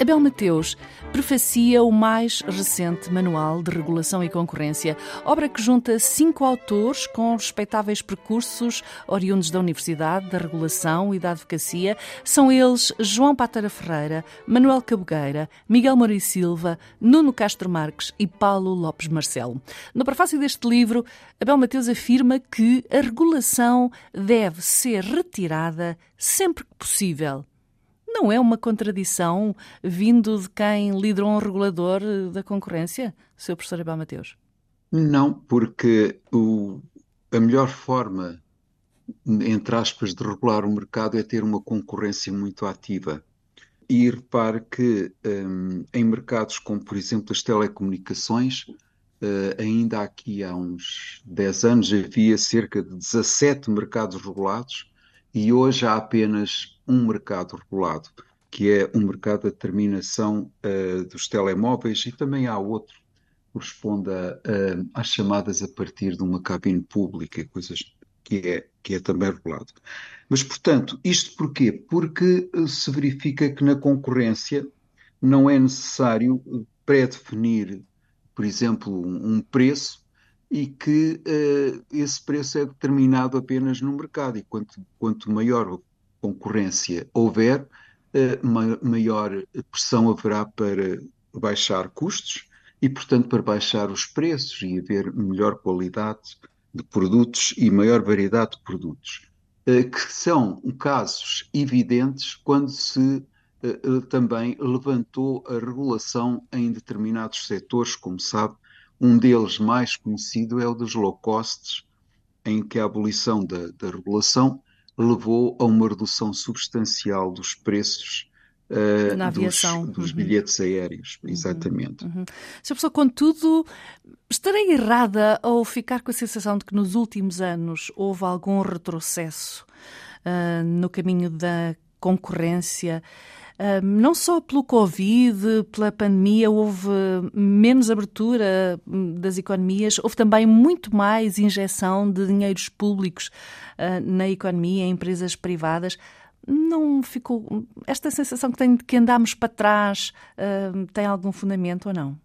Abel Mateus prefacia o mais recente Manual de Regulação e Concorrência, obra que junta cinco autores com respeitáveis percursos oriundos da Universidade, da Regulação e da Advocacia. São eles João Pátara Ferreira, Manuel Cabogueira, Miguel Moura Silva, Nuno Castro Marques e Paulo Lopes Marcelo. No prefácio deste livro, Abel Mateus afirma que a regulação deve ser retirada sempre que possível não é uma contradição vindo de quem liderou um regulador da concorrência, Sr. Professor Abel Mateus? Não, porque o, a melhor forma, entre aspas, de regular o mercado é ter uma concorrência muito ativa. E repare que um, em mercados como, por exemplo, as telecomunicações, uh, ainda aqui há uns 10 anos havia cerca de 17 mercados regulados e hoje há apenas um mercado regulado, que é um mercado de determinação uh, dos telemóveis, e também há outro que corresponde a, uh, às chamadas a partir de uma cabine pública, coisas que é, que é também regulado. Mas, portanto, isto porquê? Porque eh, se verifica que na concorrência não é necessário pré-definir, por exemplo, um preço e que uh, esse preço é determinado apenas no mercado. E quanto, quanto maior concorrência houver, uh, ma maior pressão haverá para baixar custos e, portanto, para baixar os preços e haver melhor qualidade de produtos e maior variedade de produtos. Uh, que são casos evidentes quando se também levantou a regulação em determinados setores, como sabe, um deles mais conhecido é o dos low costs, em que a abolição da, da regulação levou a uma redução substancial dos preços uh, Na aviação. dos, dos uhum. bilhetes aéreos, uhum. exatamente. Uhum. Sr. Professor, contudo, estarei errada ao ficar com a sensação de que nos últimos anos houve algum retrocesso uh, no caminho da concorrência não só pelo Covid, pela pandemia, houve menos abertura hum, das economias, houve também muito mais injeção de dinheiros públicos ah, na economia, em empresas privadas. Não ficou. Esta sensação que tem de que andamos para trás tem algum fundamento ou não?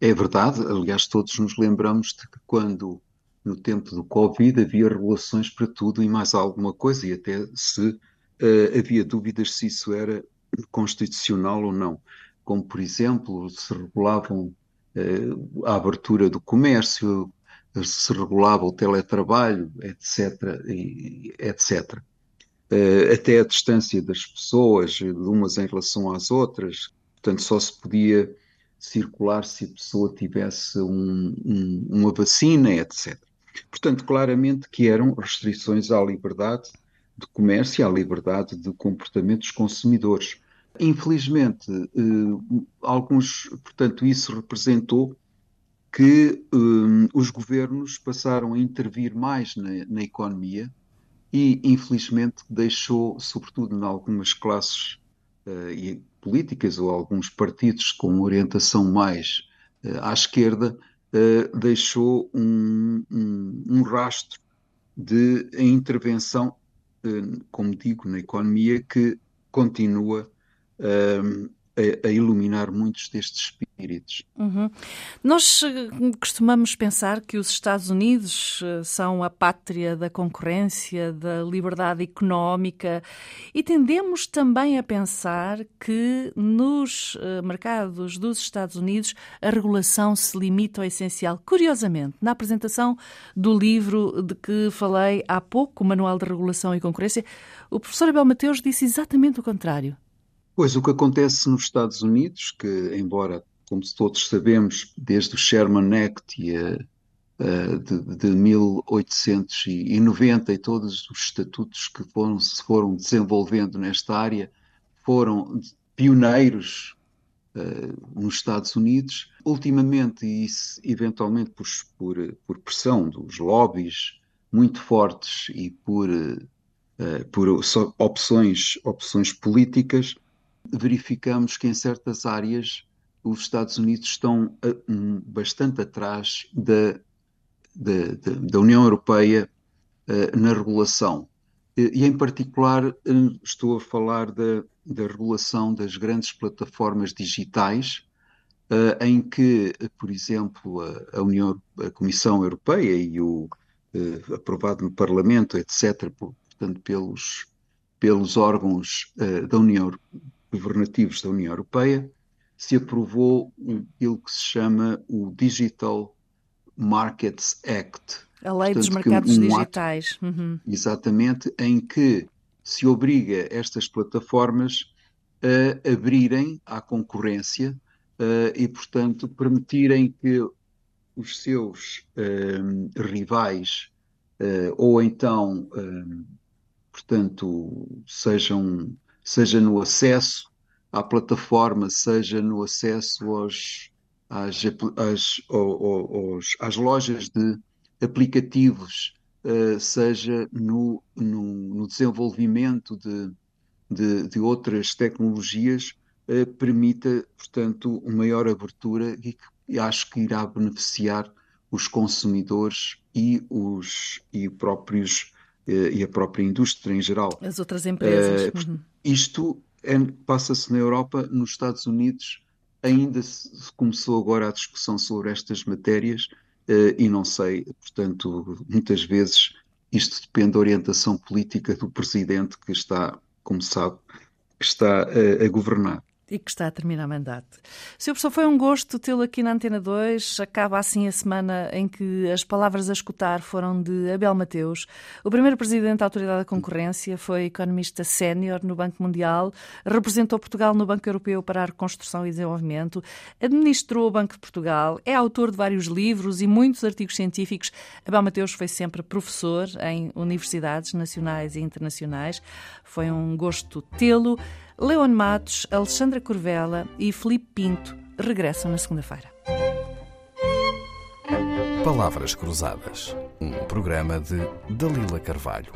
É verdade, aliás, todos nos lembramos de que quando no tempo do Covid havia regulações para tudo e mais alguma coisa, e até se uh, havia dúvidas se isso era constitucional ou não, como por exemplo se regulavam eh, a abertura do comércio, se regulava o teletrabalho, etc, etc. Eh, até a distância das pessoas, de umas em relação às outras, portanto só se podia circular se a pessoa tivesse um, um, uma vacina, etc. Portanto, claramente que eram restrições à liberdade de comércio e à liberdade de comportamento dos consumidores. Infelizmente, eh, alguns, portanto, isso representou que um, os governos passaram a intervir mais na, na, economia e, infelizmente, deixou, sobretudo em algumas classes uh, políticas ou alguns partidos com orientação mais uh, à esquerda, uh, deixou um, um, um, rastro de intervenção, como digo, na economia que continua a, a, iluminar muitos destes espíritos. Uhum. Nós eh, costumamos pensar que os Estados Unidos eh, são a pátria da concorrência, da liberdade económica e tendemos também a pensar que nos eh, mercados dos Estados Unidos a regulação se limita ao essencial. Curiosamente, na apresentação do livro de que falei há pouco, o Manual de Regulação e Concorrência, o professor Abel Mateus disse exatamente o contrário. Pois o que acontece nos Estados Unidos, que embora, como todos sabemos, desde o Sherman Act e a, a, de, de 1890 e todos os estatutos que foram, se foram desenvolvendo nesta área foram pioneiros uh, nos Estados Unidos. Ultimamente, e isso eventualmente por, por, por pressão dos lobbies muito fortes e por, uh, por opções, opções políticas, verificamos que em certas áreas os Estados Unidos estão bastante atrás da, da, da União Europeia uh, na regulação. E, em particular, estou a falar da, da regulação das grandes plataformas digitais, uh, em que, por exemplo, a, União, a Comissão Europeia e o aprovado no Parlamento, etc., portanto, pelos, pelos órgãos da União, governativos da União Europeia, se aprovou aquilo que se chama o Digital Markets Act. A lei Portanto, dos mercados um digitais. Ato, uhum. Exatamente, em que se obriga estas plataformas a abrirem à concorrência uh, e, portanto, permitirem que os seus uh, rivais uh, ou então, portanto, sejam, seja no acesso à plataforma, seja no acesso aos, às, às, aos, às lojas de aplicativos, seja no, no, no desenvolvimento de de, de outras tecnologias eh, permita, portanto, uma maior abertura e que acho que irá beneficiar os consumidores e os e próprios eh, e a própria indústria em geral. As outras empresas. Eh, uhum. Isto é, passa-se na Europa, nos Estados Unidos ainda se começou agora a discussão sobre estas matérias eh, e não sei, portanto, muitas vezes isto depende da orientação política do presidente que está como sabe, está a governar e que está a terminar mandato. Sr. Professor, foi um gosto tê-lo aqui na Antena 2. Acaba assim a semana em que as palavras a escutar foram de Abel Mateus. O primeiro presidente da Autoridade da Concorrência foi economista sénior no Banco Mundial, representou Portugal no Banco Europeu para a Reconstrução e Desenvolvimento, administrou o Banco de Portugal, é autor de vários livros e muitos artigos científicos. Abel Mateus foi sempre professor em universidades nacionais e internacionais. Foi um gosto tê-lo. Leon Matos, Alexandra Corvella e Felipe Pinto regressam na segunda-feira. Palavras Cruzadas, um programa de Dalila Carvalho.